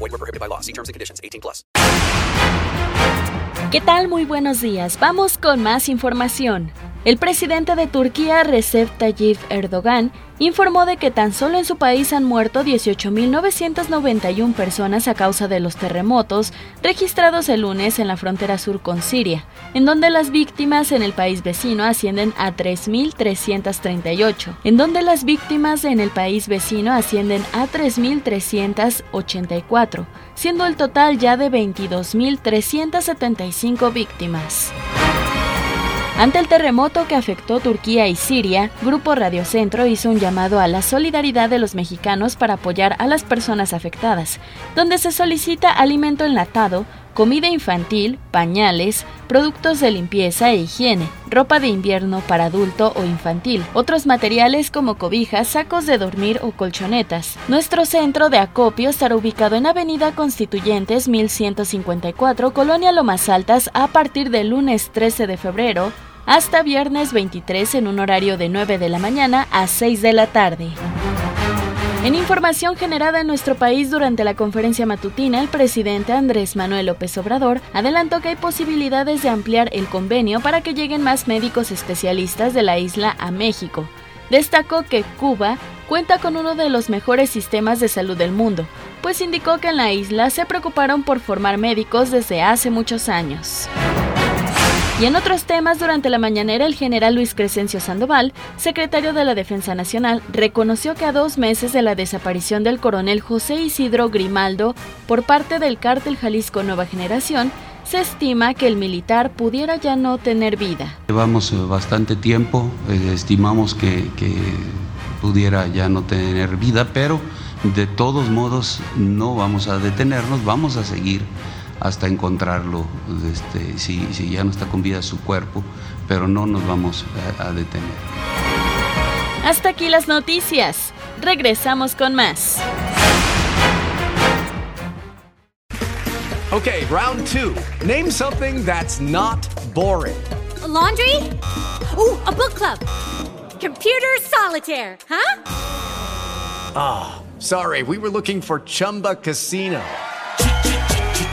Void were prohibited by law. See terms and conditions. 18 plus. ¿Qué tal? Muy buenos días. Vamos con más información. El presidente de Turquía, Recep Tayyip Erdogan, informó de que tan solo en su país han muerto 18.991 personas a causa de los terremotos registrados el lunes en la frontera sur con Siria, en donde las víctimas en el país vecino ascienden a 3.338, en donde las víctimas en el país vecino ascienden a 3.384, siendo el total ya de 22.375 víctimas. Ante el terremoto que afectó Turquía y Siria, Grupo Radio Centro hizo un llamado a la solidaridad de los mexicanos para apoyar a las personas afectadas, donde se solicita alimento enlatado, comida infantil, pañales, productos de limpieza e higiene, ropa de invierno para adulto o infantil, otros materiales como cobijas, sacos de dormir o colchonetas. Nuestro centro de acopio estará ubicado en Avenida Constituyentes 1154, Colonia Lomas Altas, a partir del lunes 13 de febrero hasta viernes 23 en un horario de 9 de la mañana a 6 de la tarde. En información generada en nuestro país durante la conferencia matutina, el presidente Andrés Manuel López Obrador adelantó que hay posibilidades de ampliar el convenio para que lleguen más médicos especialistas de la isla a México. Destacó que Cuba cuenta con uno de los mejores sistemas de salud del mundo, pues indicó que en la isla se preocuparon por formar médicos desde hace muchos años. Y en otros temas, durante la mañanera, el general Luis Crescencio Sandoval, secretario de la Defensa Nacional, reconoció que a dos meses de la desaparición del coronel José Isidro Grimaldo por parte del cártel Jalisco Nueva Generación, se estima que el militar pudiera ya no tener vida. Llevamos bastante tiempo, eh, estimamos que pudiera ya no tener vida, pero de todos modos no vamos a detenernos, vamos a seguir hasta encontrarlo, este, si, si, ya no está con vida su cuerpo, pero no nos vamos a, a detener. Hasta aquí las noticias. Regresamos con más. Okay, round two. Name something that's not boring. A laundry? Ooh, a book club. Computer solitaire, huh? Ah, oh, sorry, we were looking for Chumba Casino.